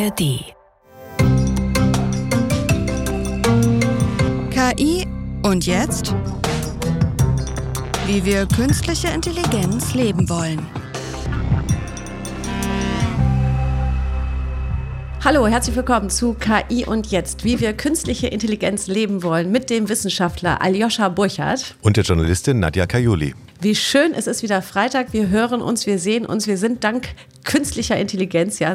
ARD. KI und jetzt? Wie wir künstliche Intelligenz leben wollen. Hallo, herzlich willkommen zu KI und jetzt, wie wir künstliche Intelligenz leben wollen mit dem Wissenschaftler Aljoscha Burchardt und der Journalistin Nadja Kajuli. Wie schön, es ist wieder Freitag. Wir hören uns, wir sehen uns, wir sind dank künstlicher Intelligenz ja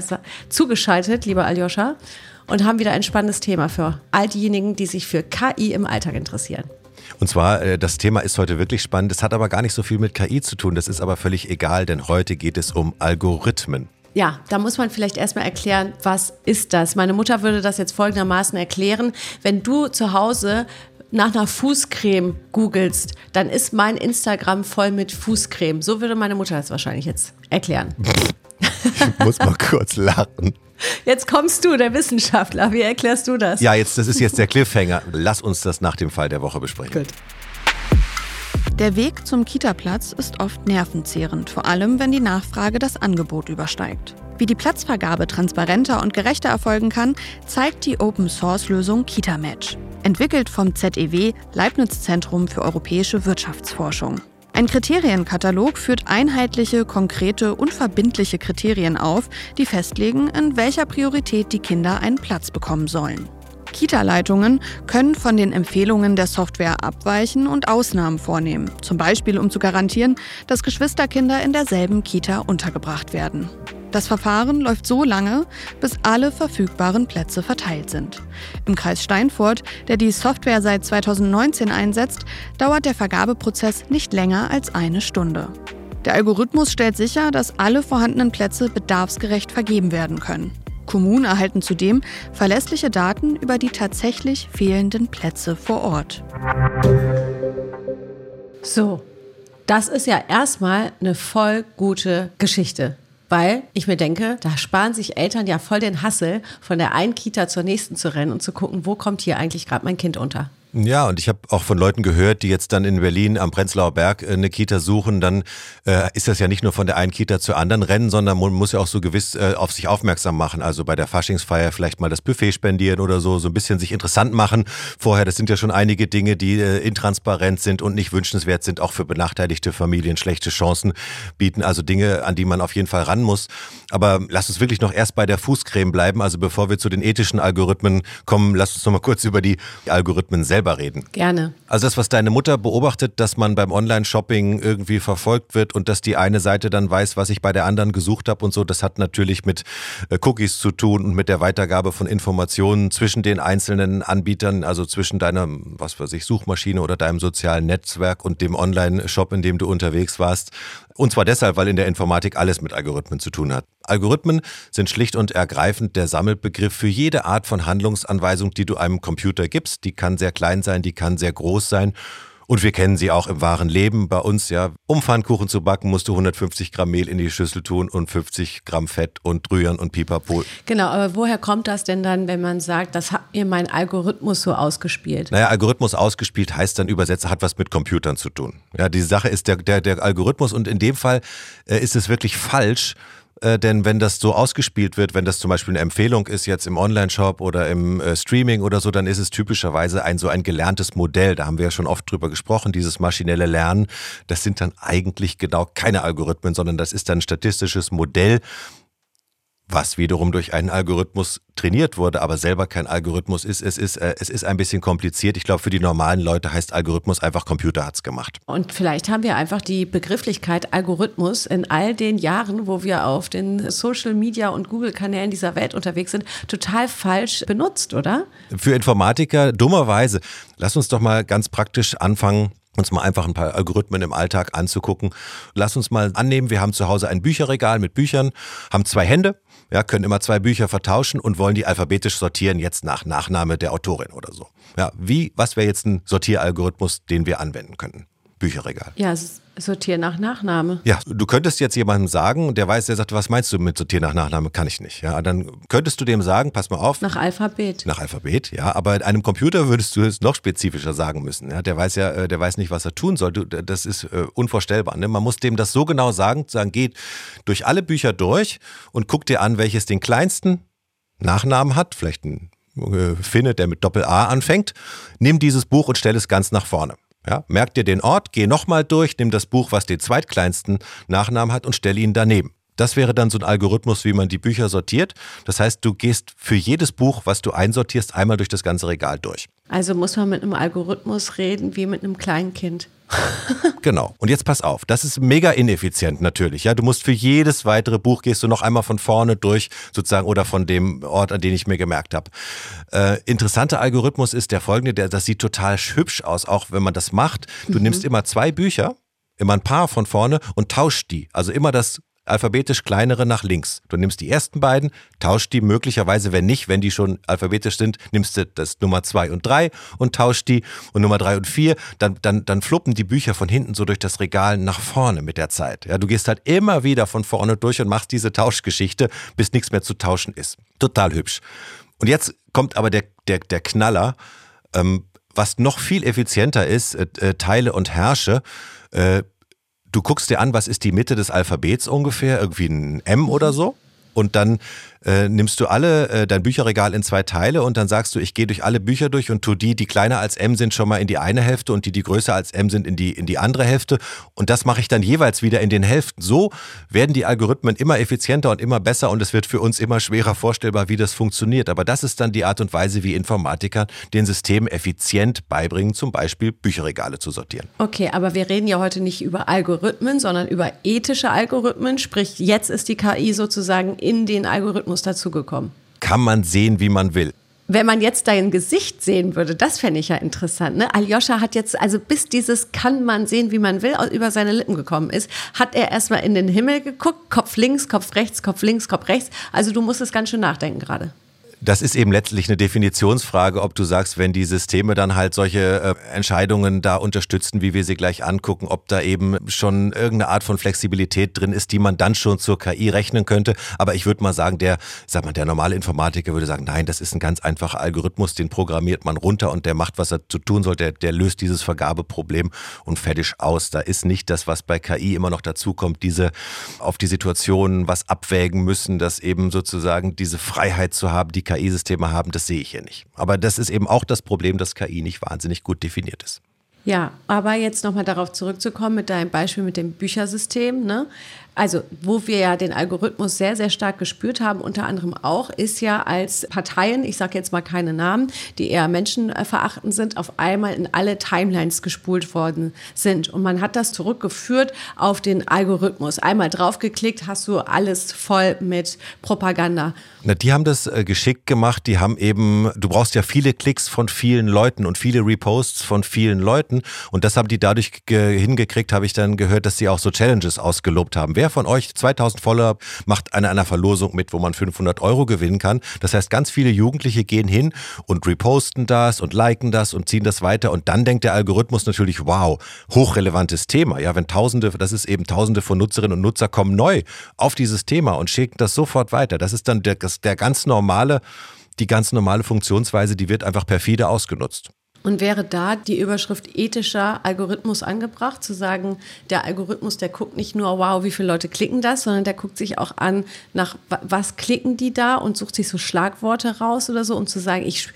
zugeschaltet, lieber Aljoscha, und haben wieder ein spannendes Thema für all diejenigen, die sich für KI im Alltag interessieren. Und zwar, äh, das Thema ist heute wirklich spannend. Es hat aber gar nicht so viel mit KI zu tun. Das ist aber völlig egal, denn heute geht es um Algorithmen. Ja, da muss man vielleicht erstmal erklären, was ist das? Meine Mutter würde das jetzt folgendermaßen erklären. Wenn du zu Hause nach einer Fußcreme googelst, dann ist mein Instagram voll mit Fußcreme. So würde meine Mutter das wahrscheinlich jetzt erklären. Ich muss mal kurz lachen. Jetzt kommst du, der Wissenschaftler. Wie erklärst du das? Ja, jetzt, das ist jetzt der Cliffhanger. Lass uns das nach dem Fall der Woche besprechen. Gut. Der Weg zum Kita-Platz ist oft nervenzehrend, vor allem wenn die Nachfrage das Angebot übersteigt. Wie die Platzvergabe transparenter und gerechter erfolgen kann, zeigt die Open-Source-Lösung KitaMatch, entwickelt vom ZEW Leibniz Zentrum für europäische Wirtschaftsforschung. Ein Kriterienkatalog führt einheitliche, konkrete und verbindliche Kriterien auf, die festlegen, in welcher Priorität die Kinder einen Platz bekommen sollen. Kita-Leitungen können von den Empfehlungen der Software abweichen und Ausnahmen vornehmen, zum Beispiel um zu garantieren, dass Geschwisterkinder in derselben Kita untergebracht werden. Das Verfahren läuft so lange, bis alle verfügbaren Plätze verteilt sind. Im Kreis Steinfurt, der die Software seit 2019 einsetzt, dauert der Vergabeprozess nicht länger als eine Stunde. Der Algorithmus stellt sicher, dass alle vorhandenen Plätze bedarfsgerecht vergeben werden können. Kommunen erhalten zudem verlässliche Daten über die tatsächlich fehlenden Plätze vor Ort. So, das ist ja erstmal eine voll gute Geschichte. Weil ich mir denke, da sparen sich Eltern ja voll den Hassel, von der einen Kita zur nächsten zu rennen und zu gucken, wo kommt hier eigentlich gerade mein Kind unter. Ja, und ich habe auch von Leuten gehört, die jetzt dann in Berlin am Prenzlauer Berg äh, eine Kita suchen, dann äh, ist das ja nicht nur von der einen Kita zur anderen rennen, sondern man muss ja auch so gewiss äh, auf sich aufmerksam machen. Also bei der Faschingsfeier vielleicht mal das Buffet spendieren oder so, so ein bisschen sich interessant machen. Vorher, das sind ja schon einige Dinge, die äh, intransparent sind und nicht wünschenswert sind, auch für benachteiligte Familien schlechte Chancen bieten. Also Dinge, an die man auf jeden Fall ran muss. Aber lass uns wirklich noch erst bei der Fußcreme bleiben. Also bevor wir zu den ethischen Algorithmen kommen, lass uns noch mal kurz über die Algorithmen selber selber reden. Gerne. Also das, was deine Mutter beobachtet, dass man beim Online-Shopping irgendwie verfolgt wird und dass die eine Seite dann weiß, was ich bei der anderen gesucht habe und so, das hat natürlich mit äh, Cookies zu tun und mit der Weitergabe von Informationen zwischen den einzelnen Anbietern, also zwischen deiner, was weiß ich, Suchmaschine oder deinem sozialen Netzwerk und dem Online-Shop, in dem du unterwegs warst. Und zwar deshalb, weil in der Informatik alles mit Algorithmen zu tun hat. Algorithmen sind schlicht und ergreifend der Sammelbegriff für jede Art von Handlungsanweisung, die du einem Computer gibst. Die kann sehr klein sein, die kann sehr groß sein. Und wir kennen sie auch im wahren Leben. Bei uns, ja, um Pfannkuchen zu backen, musst du 150 Gramm Mehl in die Schüssel tun und 50 Gramm Fett und rühren und pipapo. Genau, aber woher kommt das denn dann, wenn man sagt, das hat mir mein Algorithmus so ausgespielt? Naja, Algorithmus ausgespielt heißt dann übersetzt, hat was mit Computern zu tun. Ja, die Sache ist der, der, der Algorithmus und in dem Fall äh, ist es wirklich falsch, äh, denn wenn das so ausgespielt wird, wenn das zum Beispiel eine Empfehlung ist jetzt im Online-Shop oder im äh, Streaming oder so, dann ist es typischerweise ein so ein gelerntes Modell. Da haben wir ja schon oft drüber gesprochen, dieses maschinelle Lernen. Das sind dann eigentlich genau keine Algorithmen, sondern das ist dann ein statistisches Modell was wiederum durch einen Algorithmus trainiert wurde, aber selber kein Algorithmus ist. Es ist, äh, es ist ein bisschen kompliziert. Ich glaube, für die normalen Leute heißt Algorithmus einfach Computer hat's gemacht. Und vielleicht haben wir einfach die Begrifflichkeit Algorithmus in all den Jahren, wo wir auf den Social Media und Google-Kanälen dieser Welt unterwegs sind, total falsch benutzt, oder? Für Informatiker dummerweise. Lass uns doch mal ganz praktisch anfangen uns mal einfach ein paar Algorithmen im Alltag anzugucken. Lass uns mal annehmen, wir haben zu Hause ein Bücherregal mit Büchern, haben zwei Hände ja, können immer zwei Bücher vertauschen und wollen die alphabetisch sortieren, jetzt nach Nachname der Autorin oder so. Ja, wie, was wäre jetzt ein Sortieralgorithmus, den wir anwenden könnten? Bücherregal. Ja, sortieren nach Nachname. Ja, du könntest jetzt jemandem sagen, der weiß, der sagt, was meinst du mit sortieren nach Nachname? Kann ich nicht. Ja, dann könntest du dem sagen, pass mal auf. Nach Alphabet. Nach Alphabet, ja. Aber einem Computer würdest du es noch spezifischer sagen müssen. Ja, der weiß ja, äh, der weiß nicht, was er tun soll. Das ist äh, unvorstellbar. Ne? Man muss dem das so genau sagen, sagen, geht durch alle Bücher durch und guck dir an, welches den kleinsten Nachnamen hat, vielleicht ein äh, Finne, der mit Doppel-A anfängt, nimm dieses Buch und stell es ganz nach vorne. Ja, merk dir den Ort, geh nochmal durch, nimm das Buch, was den zweitkleinsten Nachnamen hat und stell ihn daneben. Das wäre dann so ein Algorithmus, wie man die Bücher sortiert. Das heißt, du gehst für jedes Buch, was du einsortierst, einmal durch das ganze Regal durch. Also muss man mit einem Algorithmus reden wie mit einem kleinen Kind. genau. Und jetzt pass auf, das ist mega ineffizient natürlich. Ja, du musst für jedes weitere Buch gehst du noch einmal von vorne durch, sozusagen, oder von dem Ort, an den ich mir gemerkt habe. Äh, interessanter Algorithmus ist der folgende, der, das sieht total hübsch aus, auch wenn man das macht. Du mhm. nimmst immer zwei Bücher, immer ein paar von vorne und tauscht die. Also immer das alphabetisch kleinere nach links. Du nimmst die ersten beiden, tauscht die möglicherweise, wenn nicht, wenn die schon alphabetisch sind, nimmst du das Nummer zwei und drei und tauscht die und Nummer drei und vier, dann, dann, dann fluppen die Bücher von hinten so durch das Regal nach vorne mit der Zeit. Ja, du gehst halt immer wieder von vorne durch und machst diese Tauschgeschichte, bis nichts mehr zu tauschen ist. Total hübsch. Und jetzt kommt aber der, der, der Knaller, ähm, was noch viel effizienter ist, äh, äh Teile und Herrsche. Äh, du guckst dir an, was ist die Mitte des Alphabets ungefähr, irgendwie ein M oder so. Und dann äh, nimmst du alle äh, dein Bücherregal in zwei Teile und dann sagst du, ich gehe durch alle Bücher durch und tu die, die kleiner als M sind, schon mal in die eine Hälfte und die, die größer als M sind, in die, in die andere Hälfte. Und das mache ich dann jeweils wieder in den Hälften. So werden die Algorithmen immer effizienter und immer besser und es wird für uns immer schwerer vorstellbar, wie das funktioniert. Aber das ist dann die Art und Weise, wie Informatiker den Systemen effizient beibringen, zum Beispiel Bücherregale zu sortieren. Okay, aber wir reden ja heute nicht über Algorithmen, sondern über ethische Algorithmen. Sprich, jetzt ist die KI sozusagen in den Algorithmus Algorithmus dazugekommen? Kann man sehen, wie man will. Wenn man jetzt dein Gesicht sehen würde, das fände ich ja interessant. Ne? Aljoscha hat jetzt, also bis dieses kann man sehen, wie man will, über seine Lippen gekommen ist, hat er erstmal in den Himmel geguckt, Kopf links, Kopf rechts, Kopf links, Kopf rechts. Also du musst es ganz schön nachdenken gerade. Das ist eben letztlich eine Definitionsfrage, ob du sagst, wenn die Systeme dann halt solche äh, Entscheidungen da unterstützen, wie wir sie gleich angucken, ob da eben schon irgendeine Art von Flexibilität drin ist, die man dann schon zur KI rechnen könnte. Aber ich würde mal sagen, der, sag mal, der normale Informatiker würde sagen, nein, das ist ein ganz einfacher Algorithmus, den programmiert man runter und der macht, was er zu tun soll, der, der löst dieses Vergabeproblem und fertig aus. Da ist nicht das, was bei KI immer noch dazukommt, diese auf die Situation was abwägen müssen, dass eben sozusagen diese Freiheit zu haben, die KI-Systeme haben, das sehe ich hier nicht. Aber das ist eben auch das Problem, dass KI nicht wahnsinnig gut definiert ist. Ja, aber jetzt nochmal darauf zurückzukommen mit deinem Beispiel mit dem Büchersystem. Ne? Also, wo wir ja den Algorithmus sehr, sehr stark gespürt haben, unter anderem auch, ist ja als Parteien, ich sage jetzt mal keine Namen, die eher menschenverachtend sind, auf einmal in alle Timelines gespult worden sind. Und man hat das zurückgeführt auf den Algorithmus. Einmal draufgeklickt, hast du alles voll mit Propaganda. Na, die haben das äh, geschickt gemacht. Die haben eben, du brauchst ja viele Klicks von vielen Leuten und viele Reposts von vielen Leuten. Und das haben die dadurch hingekriegt, habe ich dann gehört, dass sie auch so Challenges ausgelobt haben. Wer wer von euch 2000 Follower macht an einer Verlosung mit, wo man 500 Euro gewinnen kann. Das heißt, ganz viele Jugendliche gehen hin und reposten das und liken das und ziehen das weiter. Und dann denkt der Algorithmus natürlich, wow, hochrelevantes Thema. Ja, wenn Tausende, das ist eben Tausende von Nutzerinnen und Nutzer kommen neu auf dieses Thema und schicken das sofort weiter. Das ist dann der, der ganz normale, die ganz normale Funktionsweise, die wird einfach perfide ausgenutzt. Und wäre da die Überschrift ethischer Algorithmus angebracht, zu sagen, der Algorithmus, der guckt nicht nur, wow, wie viele Leute klicken das, sondern der guckt sich auch an, nach was klicken die da und sucht sich so Schlagworte raus oder so und zu sagen, ich,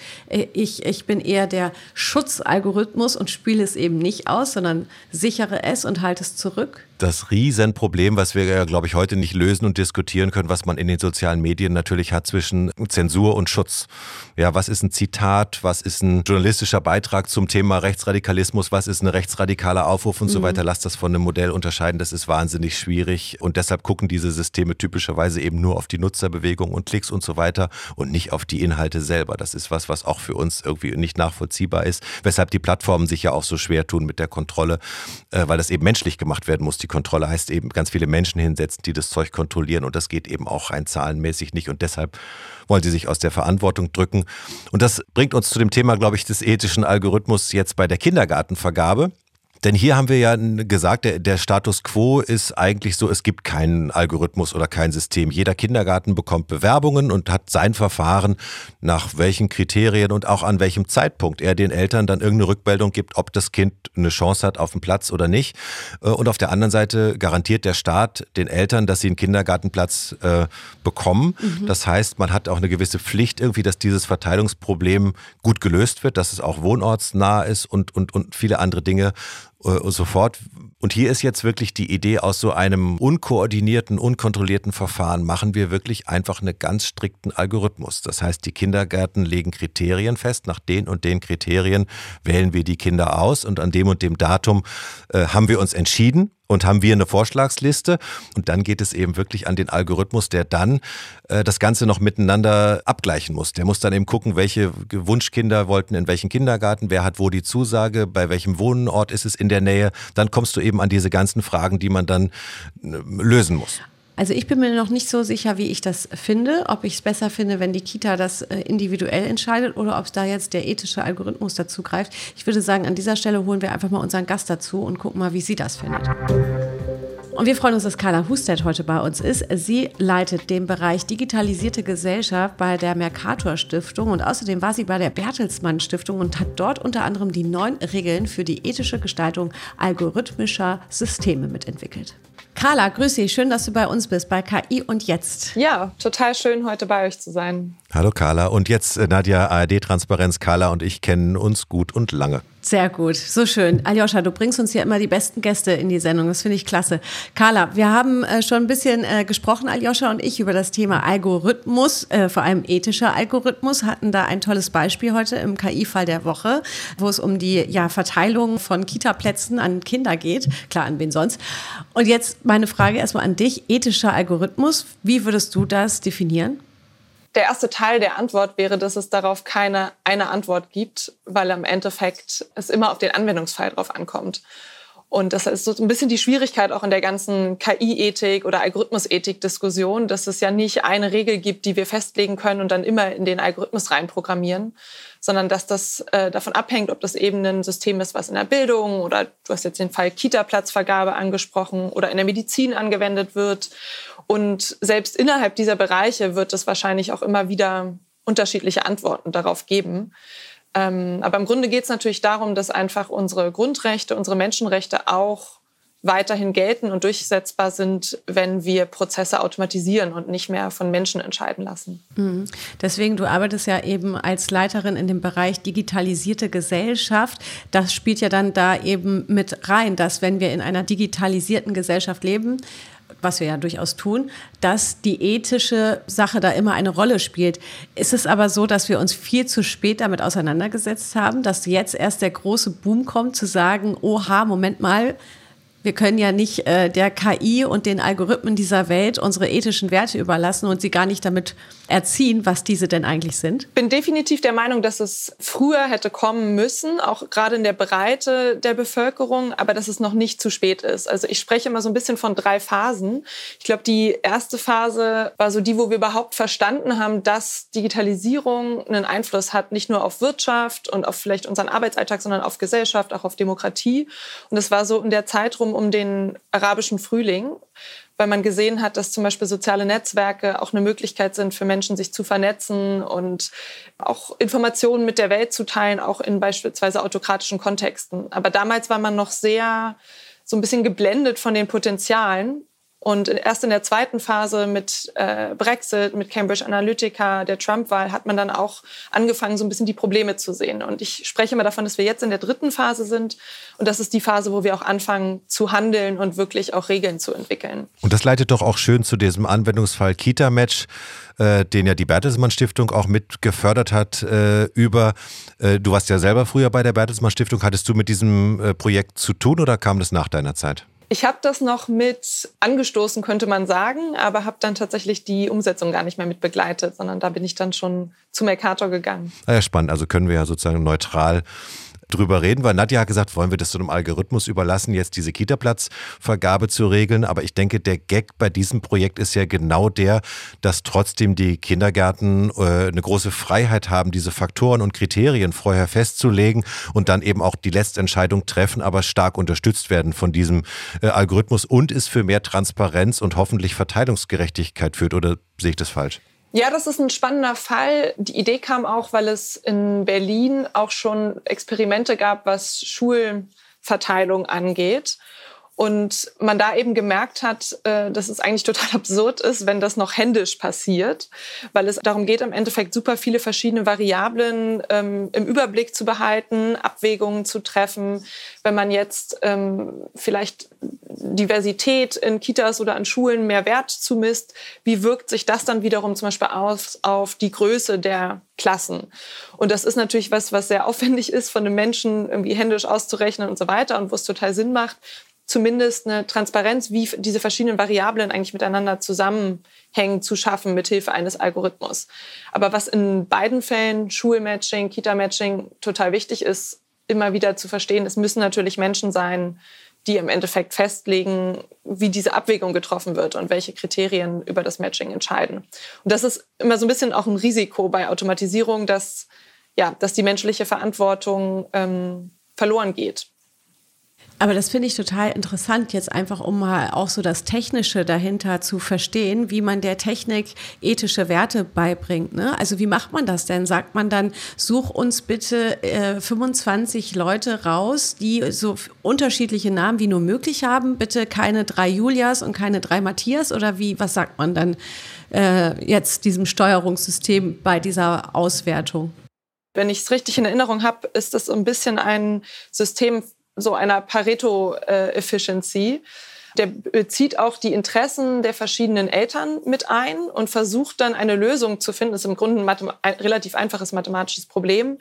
ich, ich bin eher der Schutzalgorithmus und spiele es eben nicht aus, sondern sichere es und halte es zurück? das Riesenproblem, was wir ja, glaube ich, heute nicht lösen und diskutieren können, was man in den sozialen Medien natürlich hat zwischen Zensur und Schutz. Ja, was ist ein Zitat, was ist ein journalistischer Beitrag zum Thema Rechtsradikalismus, was ist ein rechtsradikaler Aufruf und mhm. so weiter. Lass das von einem Modell unterscheiden, das ist wahnsinnig schwierig und deshalb gucken diese Systeme typischerweise eben nur auf die Nutzerbewegung und Klicks und so weiter und nicht auf die Inhalte selber. Das ist was, was auch für uns irgendwie nicht nachvollziehbar ist, weshalb die Plattformen sich ja auch so schwer tun mit der Kontrolle, äh, weil das eben menschlich gemacht werden muss. Die Kontrolle heißt eben ganz viele Menschen hinsetzen, die das Zeug kontrollieren und das geht eben auch rein zahlenmäßig nicht und deshalb wollen sie sich aus der Verantwortung drücken. Und das bringt uns zu dem Thema, glaube ich, des ethischen Algorithmus jetzt bei der Kindergartenvergabe. Denn hier haben wir ja gesagt, der, der, Status quo ist eigentlich so, es gibt keinen Algorithmus oder kein System. Jeder Kindergarten bekommt Bewerbungen und hat sein Verfahren, nach welchen Kriterien und auch an welchem Zeitpunkt er den Eltern dann irgendeine Rückmeldung gibt, ob das Kind eine Chance hat auf den Platz oder nicht. Äh, und auf der anderen Seite garantiert der Staat den Eltern, dass sie einen Kindergartenplatz äh, bekommen. Mhm. Das heißt, man hat auch eine gewisse Pflicht irgendwie, dass dieses Verteilungsproblem gut gelöst wird, dass es auch wohnortsnah ist und, und, und viele andere Dinge äh, und so fort. Und hier ist jetzt wirklich die Idee, aus so einem unkoordinierten, unkontrollierten Verfahren machen wir wirklich einfach einen ganz strikten Algorithmus. Das heißt, die Kindergärten legen Kriterien fest. Nach den und den Kriterien wählen wir die Kinder aus und an dem und dem Datum äh, haben wir uns entschieden und haben wir eine Vorschlagsliste und dann geht es eben wirklich an den Algorithmus, der dann äh, das Ganze noch miteinander abgleichen muss. Der muss dann eben gucken, welche Wunschkinder wollten in welchen Kindergarten, wer hat wo die Zusage, bei welchem Wohnort ist es in der Nähe. Dann kommst du eben an diese ganzen Fragen, die man dann äh, lösen muss. Also ich bin mir noch nicht so sicher, wie ich das finde, ob ich es besser finde, wenn die Kita das äh, individuell entscheidet oder ob es da jetzt der ethische Algorithmus dazu greift. Ich würde sagen, an dieser Stelle holen wir einfach mal unseren Gast dazu und gucken mal, wie sie das findet. Und wir freuen uns, dass Carla Husted heute bei uns ist. Sie leitet den Bereich Digitalisierte Gesellschaft bei der Mercator Stiftung und außerdem war sie bei der Bertelsmann Stiftung und hat dort unter anderem die neun Regeln für die ethische Gestaltung algorithmischer Systeme mitentwickelt. Carla, grüß dich. Schön, dass du bei uns bist, bei KI und Jetzt. Ja, total schön, heute bei euch zu sein. Hallo Carla. Und jetzt, äh, Nadja, ARD-Transparenz. Carla und ich kennen uns gut und lange. Sehr gut, so schön. Aljoscha, du bringst uns hier immer die besten Gäste in die Sendung. Das finde ich klasse. Carla, wir haben äh, schon ein bisschen äh, gesprochen, Aljoscha und ich, über das Thema Algorithmus, äh, vor allem ethischer Algorithmus, hatten da ein tolles Beispiel heute im KI-Fall der Woche, wo es um die ja, Verteilung von Kita-Plätzen an Kinder geht. Klar, an wen sonst. Und jetzt meine Frage erstmal an dich. Ethischer Algorithmus, wie würdest du das definieren? Der erste Teil der Antwort wäre, dass es darauf keine eine Antwort gibt, weil am Endeffekt es immer auf den Anwendungsfall drauf ankommt. Und das ist so ein bisschen die Schwierigkeit auch in der ganzen KI-Ethik oder Algorithmus-Ethik-Diskussion, dass es ja nicht eine Regel gibt, die wir festlegen können und dann immer in den Algorithmus reinprogrammieren, sondern dass das äh, davon abhängt, ob das eben ein System ist, was in der Bildung oder du hast jetzt den Fall Kita-Platzvergabe angesprochen oder in der Medizin angewendet wird. Und selbst innerhalb dieser Bereiche wird es wahrscheinlich auch immer wieder unterschiedliche Antworten darauf geben. Ähm, aber im Grunde geht es natürlich darum, dass einfach unsere Grundrechte, unsere Menschenrechte auch weiterhin gelten und durchsetzbar sind, wenn wir Prozesse automatisieren und nicht mehr von Menschen entscheiden lassen. Mhm. Deswegen, du arbeitest ja eben als Leiterin in dem Bereich digitalisierte Gesellschaft. Das spielt ja dann da eben mit rein, dass wenn wir in einer digitalisierten Gesellschaft leben, was wir ja durchaus tun, dass die ethische Sache da immer eine Rolle spielt. Ist es aber so, dass wir uns viel zu spät damit auseinandergesetzt haben, dass jetzt erst der große Boom kommt, zu sagen, oha, Moment mal, wir können ja nicht äh, der KI und den Algorithmen dieser Welt unsere ethischen Werte überlassen und sie gar nicht damit erziehen, was diese denn eigentlich sind? Ich bin definitiv der Meinung, dass es früher hätte kommen müssen, auch gerade in der Breite der Bevölkerung, aber dass es noch nicht zu spät ist. Also ich spreche immer so ein bisschen von drei Phasen. Ich glaube, die erste Phase war so die, wo wir überhaupt verstanden haben, dass Digitalisierung einen Einfluss hat, nicht nur auf Wirtschaft und auf vielleicht unseren Arbeitsalltag, sondern auf Gesellschaft, auch auf Demokratie. Und das war so in der Zeitraum um den arabischen Frühling weil man gesehen hat, dass zum Beispiel soziale Netzwerke auch eine Möglichkeit sind für Menschen, sich zu vernetzen und auch Informationen mit der Welt zu teilen, auch in beispielsweise autokratischen Kontexten. Aber damals war man noch sehr so ein bisschen geblendet von den Potenzialen und erst in der zweiten Phase mit äh, Brexit, mit Cambridge Analytica, der Trump-Wahl, hat man dann auch angefangen, so ein bisschen die Probleme zu sehen. Und ich spreche immer davon, dass wir jetzt in der dritten Phase sind. Und das ist die Phase, wo wir auch anfangen zu handeln und wirklich auch Regeln zu entwickeln. Und das leitet doch auch schön zu diesem Anwendungsfall Kita-Match äh, den ja die Bertelsmann Stiftung auch mit gefördert hat, äh, über, äh, du warst ja selber früher bei der Bertelsmann Stiftung, hattest du mit diesem äh, Projekt zu tun oder kam das nach deiner Zeit? Ich habe das noch mit angestoßen, könnte man sagen, aber habe dann tatsächlich die Umsetzung gar nicht mehr mit begleitet, sondern da bin ich dann schon zu Mercator gegangen. Ah ja, spannend. Also können wir ja sozusagen neutral drüber reden, weil Nadja hat gesagt, wollen wir das so einem Algorithmus überlassen, jetzt diese Kita-Platzvergabe zu regeln. Aber ich denke, der Gag bei diesem Projekt ist ja genau der, dass trotzdem die Kindergärten äh, eine große Freiheit haben, diese Faktoren und Kriterien vorher festzulegen und dann eben auch die letzte Entscheidung treffen, aber stark unterstützt werden von diesem äh, Algorithmus und es für mehr Transparenz und hoffentlich Verteilungsgerechtigkeit führt. Oder sehe ich das falsch? Ja, das ist ein spannender Fall. Die Idee kam auch, weil es in Berlin auch schon Experimente gab, was Schulverteilung angeht. Und man da eben gemerkt hat, äh, dass es eigentlich total absurd ist, wenn das noch händisch passiert, weil es darum geht, im Endeffekt super viele verschiedene Variablen ähm, im Überblick zu behalten, Abwägungen zu treffen. Wenn man jetzt ähm, vielleicht Diversität in Kitas oder an Schulen mehr Wert zumisst, wie wirkt sich das dann wiederum zum Beispiel aus auf die Größe der Klassen? Und das ist natürlich was, was sehr aufwendig ist, von einem Menschen irgendwie händisch auszurechnen und so weiter und wo es total Sinn macht, zumindest eine Transparenz, wie diese verschiedenen Variablen eigentlich miteinander zusammenhängen, zu schaffen mit Hilfe eines Algorithmus. Aber was in beiden Fällen, Schulmatching, Kita-Matching, total wichtig ist, immer wieder zu verstehen, es müssen natürlich Menschen sein, die im Endeffekt festlegen, wie diese Abwägung getroffen wird und welche Kriterien über das Matching entscheiden. Und das ist immer so ein bisschen auch ein Risiko bei Automatisierung, dass, ja, dass die menschliche Verantwortung ähm, verloren geht. Aber das finde ich total interessant, jetzt einfach um mal auch so das Technische dahinter zu verstehen, wie man der Technik ethische Werte beibringt. Ne? Also wie macht man das denn? Sagt man dann, such uns bitte äh, 25 Leute raus, die so unterschiedliche Namen wie nur möglich haben, bitte keine drei Julias und keine drei Matthias oder wie, was sagt man dann äh, jetzt diesem Steuerungssystem bei dieser Auswertung? Wenn ich es richtig in Erinnerung habe, ist das ein bisschen ein System so einer Pareto-Efficiency. Der bezieht auch die Interessen der verschiedenen Eltern mit ein und versucht dann eine Lösung zu finden. Das ist im Grunde ein relativ einfaches mathematisches Problem,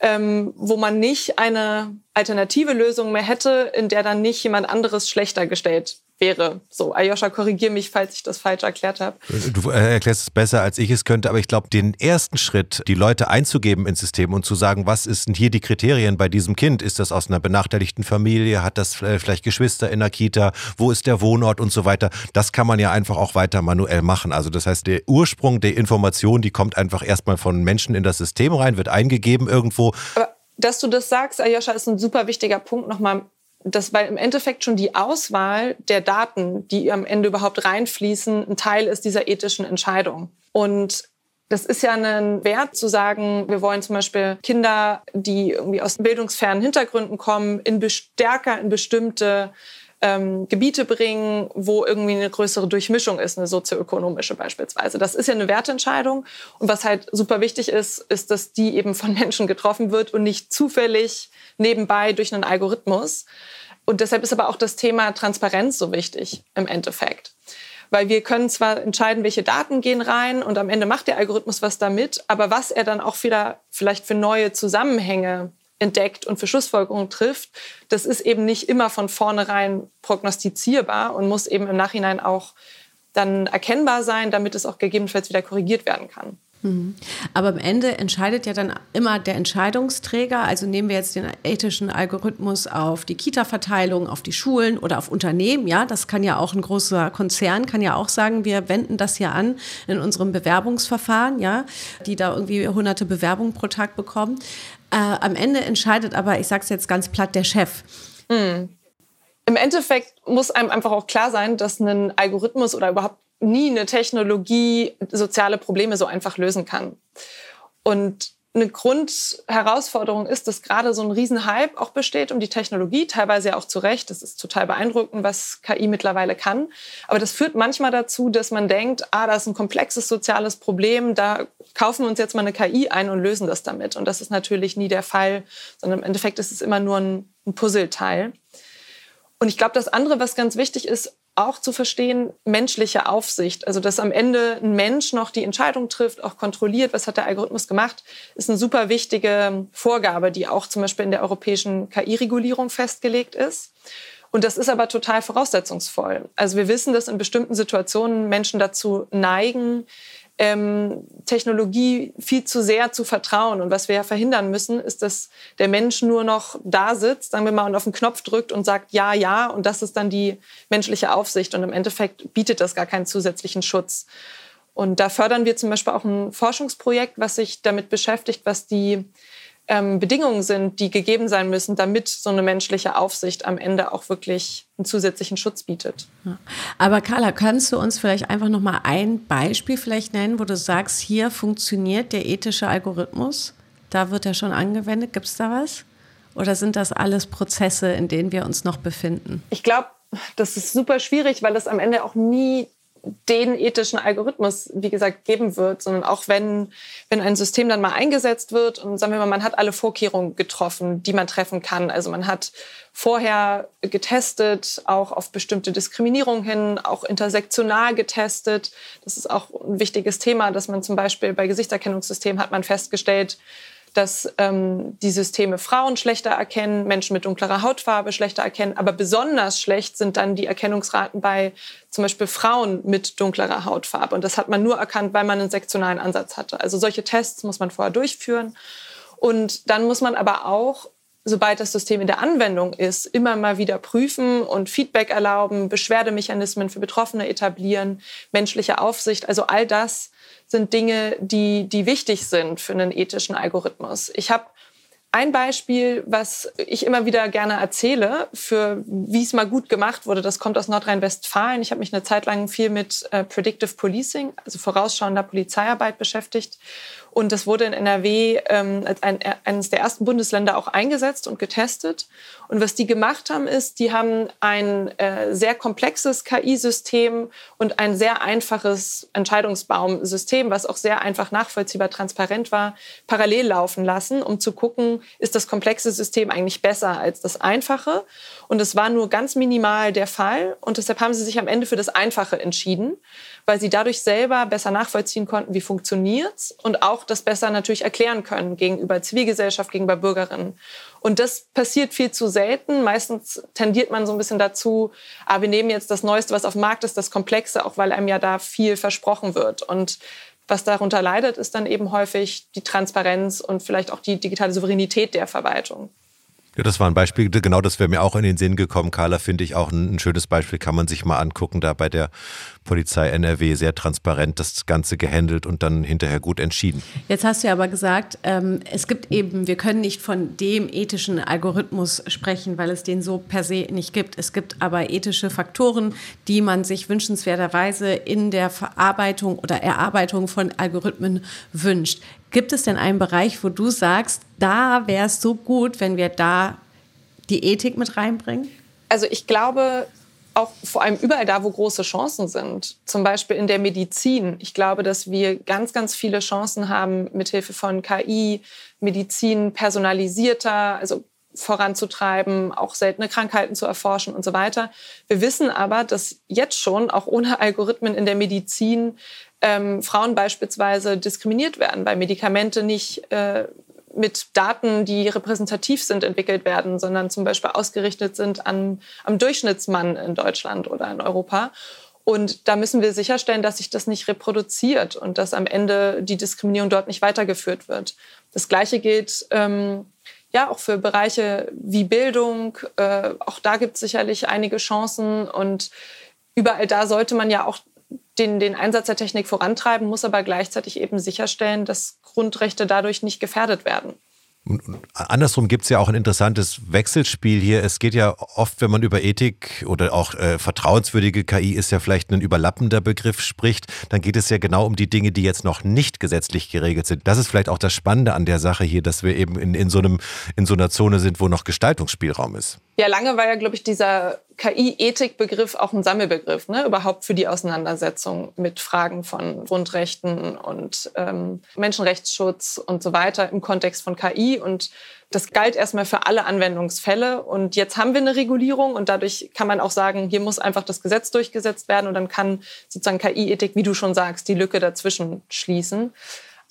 ähm, wo man nicht eine alternative Lösung mehr hätte, in der dann nicht jemand anderes schlechter gestellt wäre. So, Ayosha, korrigier mich, falls ich das falsch erklärt habe. Du äh, erklärst es besser, als ich es könnte, aber ich glaube, den ersten Schritt, die Leute einzugeben ins System und zu sagen, was ist denn hier die Kriterien bei diesem Kind? Ist das aus einer benachteiligten Familie? Hat das äh, vielleicht Geschwister in der Kita? Wo ist der Wohnort und so weiter? Das kann man ja einfach auch weiter manuell machen. Also das heißt, der Ursprung der Information, die kommt einfach erstmal von Menschen in das System rein, wird eingegeben irgendwo. Aber dass du das sagst, Ayosha, ist ein super wichtiger Punkt nochmal dass weil im Endeffekt schon die Auswahl der Daten, die am Ende überhaupt reinfließen, ein Teil ist dieser ethischen Entscheidung. Und das ist ja ein Wert zu sagen, wir wollen zum Beispiel Kinder, die irgendwie aus bildungsfernen Hintergründen kommen, in stärker in bestimmte ähm, Gebiete bringen, wo irgendwie eine größere Durchmischung ist, eine sozioökonomische beispielsweise. Das ist ja eine Wertentscheidung. Und was halt super wichtig ist, ist, dass die eben von Menschen getroffen wird und nicht zufällig nebenbei durch einen Algorithmus. Und deshalb ist aber auch das Thema Transparenz so wichtig im Endeffekt. Weil wir können zwar entscheiden, welche Daten gehen rein und am Ende macht der Algorithmus was damit, aber was er dann auch wieder vielleicht für neue Zusammenhänge entdeckt und für Schlussfolgerungen trifft, das ist eben nicht immer von vornherein prognostizierbar und muss eben im Nachhinein auch dann erkennbar sein, damit es auch gegebenenfalls wieder korrigiert werden kann. Mhm. Aber am Ende entscheidet ja dann immer der Entscheidungsträger. Also nehmen wir jetzt den ethischen Algorithmus auf die Kita-Verteilung, auf die Schulen oder auf Unternehmen. Ja, das kann ja auch ein großer Konzern, kann ja auch sagen, wir wenden das ja an in unserem Bewerbungsverfahren, ja, die da irgendwie hunderte Bewerbungen pro Tag bekommen. Äh, am Ende entscheidet aber, ich sage es jetzt ganz platt, der Chef. Mhm. Im Endeffekt muss einem einfach auch klar sein, dass ein Algorithmus oder überhaupt nie eine Technologie soziale Probleme so einfach lösen kann. Und eine Grundherausforderung ist, dass gerade so ein Riesenhype auch besteht um die Technologie, teilweise ja auch zu Recht. Das ist total beeindruckend, was KI mittlerweile kann. Aber das führt manchmal dazu, dass man denkt, ah, da ist ein komplexes soziales Problem, da kaufen wir uns jetzt mal eine KI ein und lösen das damit. Und das ist natürlich nie der Fall, sondern im Endeffekt ist es immer nur ein Puzzleteil. Und ich glaube, das andere, was ganz wichtig ist, auch zu verstehen, menschliche Aufsicht. Also, dass am Ende ein Mensch noch die Entscheidung trifft, auch kontrolliert, was hat der Algorithmus gemacht, ist eine super wichtige Vorgabe, die auch zum Beispiel in der europäischen KI-Regulierung festgelegt ist. Und das ist aber total voraussetzungsvoll. Also wir wissen, dass in bestimmten Situationen Menschen dazu neigen, ähm, Technologie viel zu sehr zu vertrauen. Und was wir ja verhindern müssen, ist, dass der Mensch nur noch da sitzt, sagen wir mal, und auf den Knopf drückt und sagt ja, ja. Und das ist dann die menschliche Aufsicht. Und im Endeffekt bietet das gar keinen zusätzlichen Schutz. Und da fördern wir zum Beispiel auch ein Forschungsprojekt, was sich damit beschäftigt, was die ähm, Bedingungen sind, die gegeben sein müssen, damit so eine menschliche Aufsicht am Ende auch wirklich einen zusätzlichen Schutz bietet. Aber Carla, kannst du uns vielleicht einfach noch mal ein Beispiel vielleicht nennen, wo du sagst, hier funktioniert der ethische Algorithmus? Da wird er schon angewendet. Gibt es da was? Oder sind das alles Prozesse, in denen wir uns noch befinden? Ich glaube, das ist super schwierig, weil es am Ende auch nie den ethischen Algorithmus, wie gesagt, geben wird, sondern auch wenn, wenn ein System dann mal eingesetzt wird und sagen wir mal, man hat alle Vorkehrungen getroffen, die man treffen kann. Also man hat vorher getestet, auch auf bestimmte Diskriminierung hin, auch intersektional getestet. Das ist auch ein wichtiges Thema, dass man zum Beispiel bei Gesichtserkennungssystemen hat man festgestellt, dass ähm, die Systeme Frauen schlechter erkennen, Menschen mit dunklerer Hautfarbe schlechter erkennen. Aber besonders schlecht sind dann die Erkennungsraten bei zum Beispiel Frauen mit dunklerer Hautfarbe. Und das hat man nur erkannt, weil man einen sektionalen Ansatz hatte. Also solche Tests muss man vorher durchführen. Und dann muss man aber auch sobald das System in der Anwendung ist, immer mal wieder prüfen und Feedback erlauben, Beschwerdemechanismen für Betroffene etablieren, menschliche Aufsicht. Also all das sind Dinge, die, die wichtig sind für einen ethischen Algorithmus. Ich habe ein Beispiel, was ich immer wieder gerne erzähle, für wie es mal gut gemacht wurde, das kommt aus Nordrhein-Westfalen. Ich habe mich eine Zeit lang viel mit äh, Predictive Policing, also vorausschauender Polizeiarbeit beschäftigt. Und das wurde in NRW ähm, als ein, eines der ersten Bundesländer auch eingesetzt und getestet. Und was die gemacht haben, ist, die haben ein äh, sehr komplexes KI-System und ein sehr einfaches Entscheidungsbaumsystem, was auch sehr einfach nachvollziehbar transparent war, parallel laufen lassen, um zu gucken, ist das komplexe System eigentlich besser als das einfache. Und es war nur ganz minimal der Fall. Und deshalb haben sie sich am Ende für das Einfache entschieden weil sie dadurch selber besser nachvollziehen konnten, wie funktioniert's und auch das besser natürlich erklären können gegenüber Zivilgesellschaft, gegenüber Bürgerinnen. Und das passiert viel zu selten. Meistens tendiert man so ein bisschen dazu, ah, wir nehmen jetzt das Neueste, was auf dem Markt ist, das Komplexe, auch weil einem ja da viel versprochen wird. Und was darunter leidet, ist dann eben häufig die Transparenz und vielleicht auch die digitale Souveränität der Verwaltung. Ja, das war ein Beispiel, genau das wäre mir auch in den Sinn gekommen. Carla finde ich auch ein, ein, schönes Beispiel, kann man sich mal angucken, da bei der Polizei NRW sehr transparent das Ganze gehandelt und dann hinterher gut entschieden. Jetzt hast du ja aber gesagt, ähm, es gibt eben, wir können nicht von dem ethischen Algorithmus sprechen, weil es den so per se nicht gibt. Es gibt aber ethische Faktoren, die man sich wünschenswerterweise in der Verarbeitung oder Erarbeitung von Algorithmen wünscht. Gibt es denn einen Bereich, wo du sagst, da wäre es so gut, wenn wir da die Ethik mit reinbringen? Also ich glaube, auch vor allem überall da, wo große Chancen sind, zum Beispiel in der Medizin. Ich glaube, dass wir ganz, ganz viele Chancen haben, mithilfe von KI Medizin personalisierter, also voranzutreiben, auch seltene Krankheiten zu erforschen und so weiter. Wir wissen aber, dass jetzt schon, auch ohne Algorithmen in der Medizin, ähm, Frauen beispielsweise diskriminiert werden, weil Medikamente nicht äh, mit Daten, die repräsentativ sind, entwickelt werden, sondern zum Beispiel ausgerichtet sind an, am Durchschnittsmann in Deutschland oder in Europa. Und da müssen wir sicherstellen, dass sich das nicht reproduziert und dass am Ende die Diskriminierung dort nicht weitergeführt wird. Das Gleiche gilt ähm, ja auch für Bereiche wie Bildung. Äh, auch da gibt es sicherlich einige Chancen und überall da sollte man ja auch den, den Einsatz der Technik vorantreiben, muss aber gleichzeitig eben sicherstellen, dass Grundrechte dadurch nicht gefährdet werden. Und, andersrum gibt es ja auch ein interessantes Wechselspiel hier. Es geht ja oft, wenn man über Ethik oder auch äh, vertrauenswürdige KI ist ja vielleicht ein überlappender Begriff spricht, dann geht es ja genau um die Dinge, die jetzt noch nicht gesetzlich geregelt sind. Das ist vielleicht auch das Spannende an der Sache hier, dass wir eben in, in, so, einem, in so einer Zone sind, wo noch Gestaltungsspielraum ist. Ja, lange war ja, glaube ich, dieser KI-Ethik-Begriff auch ein Sammelbegriff, ne? überhaupt für die Auseinandersetzung mit Fragen von Grundrechten und ähm, Menschenrechtsschutz und so weiter im Kontext von KI. Und das galt erstmal für alle Anwendungsfälle. Und jetzt haben wir eine Regulierung und dadurch kann man auch sagen, hier muss einfach das Gesetz durchgesetzt werden und dann kann sozusagen KI-Ethik, wie du schon sagst, die Lücke dazwischen schließen.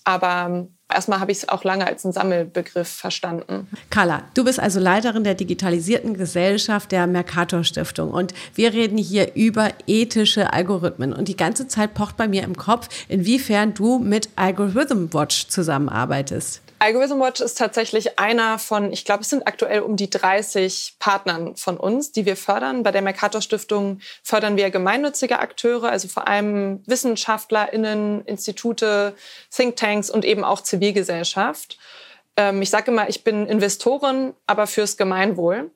Aber erstmal habe ich es auch lange als einen Sammelbegriff verstanden. Carla, du bist also Leiterin der digitalisierten Gesellschaft der Mercator Stiftung und wir reden hier über ethische Algorithmen und die ganze Zeit pocht bei mir im Kopf, inwiefern du mit Algorithm Watch zusammenarbeitest. Algorithm Watch ist tatsächlich einer von, ich glaube, es sind aktuell um die 30 Partnern von uns, die wir fördern. Bei der Mercator Stiftung fördern wir gemeinnützige Akteure, also vor allem WissenschaftlerInnen, Institute, Thinktanks und eben auch Zivilgesellschaft. Ähm, ich sage immer, ich bin Investorin, aber fürs Gemeinwohl.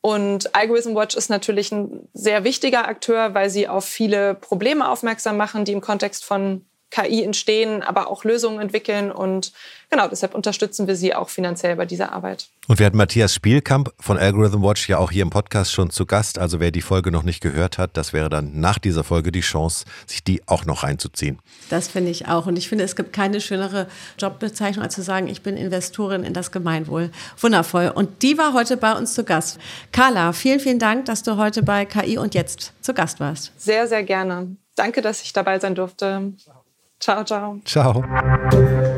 Und Algorithm Watch ist natürlich ein sehr wichtiger Akteur, weil sie auf viele Probleme aufmerksam machen, die im Kontext von KI entstehen, aber auch Lösungen entwickeln. Und genau, deshalb unterstützen wir sie auch finanziell bei dieser Arbeit. Und wir hatten Matthias Spielkamp von Algorithm Watch ja auch hier im Podcast schon zu Gast. Also wer die Folge noch nicht gehört hat, das wäre dann nach dieser Folge die Chance, sich die auch noch reinzuziehen. Das finde ich auch. Und ich finde, es gibt keine schönere Jobbezeichnung, als zu sagen, ich bin Investorin in das Gemeinwohl. Wundervoll. Und die war heute bei uns zu Gast. Carla, vielen, vielen Dank, dass du heute bei KI und Jetzt zu Gast warst. Sehr, sehr gerne. Danke, dass ich dabei sein durfte. Ciao, ciao. Ciao.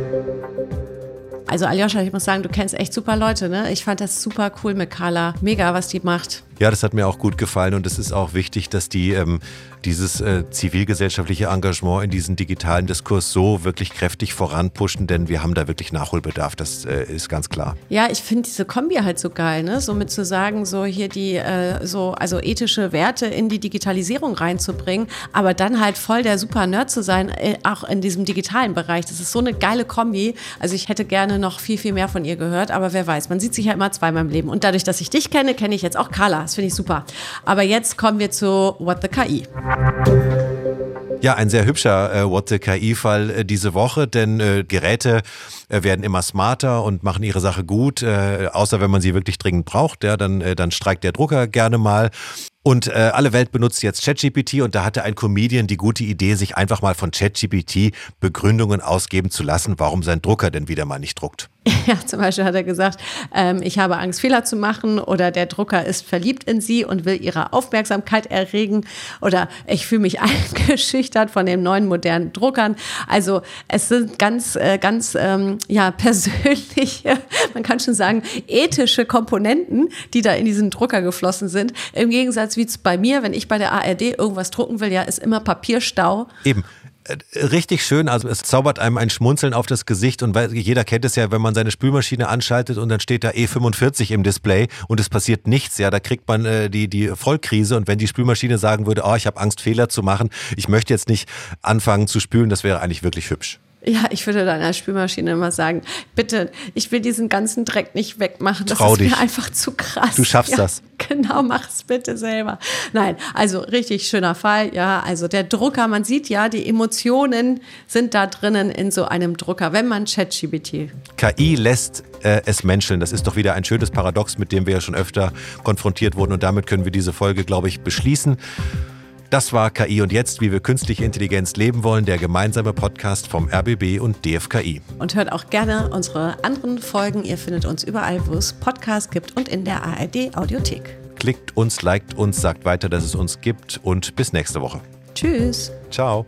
Also Aljoscha, ich muss sagen, du kennst echt super Leute, ne? Ich fand das super cool mit Carla. Mega, was die macht. Ja, das hat mir auch gut gefallen und es ist auch wichtig, dass die ähm, dieses äh, zivilgesellschaftliche Engagement in diesen digitalen Diskurs so wirklich kräftig voranpushen, denn wir haben da wirklich Nachholbedarf, das äh, ist ganz klar. Ja, ich finde diese Kombi halt so geil, ne? So mit zu sagen, so hier die äh, so also ethische Werte in die Digitalisierung reinzubringen, aber dann halt voll der super Nerd zu sein, äh, auch in diesem digitalen Bereich. Das ist so eine geile Kombi. Also ich hätte gerne noch viel viel mehr von ihr gehört, aber wer weiß, man sieht sich ja immer zweimal im Leben und dadurch, dass ich dich kenne, kenne ich jetzt auch Carla. Das finde ich super. Aber jetzt kommen wir zu What the KI. Ja, ein sehr hübscher äh, What the KI-Fall äh, diese Woche, denn äh, Geräte äh, werden immer smarter und machen ihre Sache gut, äh, außer wenn man sie wirklich dringend braucht. Ja, dann, äh, dann streikt der Drucker gerne mal. Und äh, alle Welt benutzt jetzt ChatGPT und da hatte ein Comedian die gute Idee, sich einfach mal von ChatGPT Begründungen ausgeben zu lassen, warum sein Drucker denn wieder mal nicht druckt. Ja, zum Beispiel hat er gesagt, ähm, ich habe Angst, Fehler zu machen oder der Drucker ist verliebt in sie und will ihre Aufmerksamkeit erregen oder ich fühle mich eingeschüchtert von den neuen modernen Druckern. Also es sind ganz, äh, ganz ähm, ja, persönliche, man kann schon sagen, ethische Komponenten, die da in diesen Drucker geflossen sind. Im Gegensatz wie bei mir, wenn ich bei der ARD irgendwas drucken will, ja, ist immer Papierstau. Eben richtig schön. Also es zaubert einem ein Schmunzeln auf das Gesicht und weil, jeder kennt es ja, wenn man seine Spülmaschine anschaltet und dann steht da E45 im Display und es passiert nichts, ja, da kriegt man äh, die, die Vollkrise und wenn die Spülmaschine sagen würde, oh, ich habe Angst, Fehler zu machen, ich möchte jetzt nicht anfangen zu spülen, das wäre eigentlich wirklich hübsch. Ja, ich würde deiner Spülmaschine immer sagen, bitte, ich will diesen ganzen Dreck nicht wegmachen. Das Trau ist dich. mir einfach zu krass. Du schaffst ja, das. Genau, mach es bitte selber. Nein, also richtig schöner Fall. Ja, also der Drucker, man sieht ja, die Emotionen sind da drinnen in so einem Drucker, wenn man ChatGPT. KI lässt äh, es menscheln. Das ist doch wieder ein schönes Paradox, mit dem wir ja schon öfter konfrontiert wurden. Und damit können wir diese Folge, glaube ich, beschließen. Das war KI und jetzt, wie wir künstliche Intelligenz leben wollen, der gemeinsame Podcast vom RBB und DFKI. Und hört auch gerne unsere anderen Folgen. Ihr findet uns überall, wo es Podcasts gibt und in der ARD Audiothek. Klickt uns, liked uns, sagt weiter, dass es uns gibt und bis nächste Woche. Tschüss. Ciao.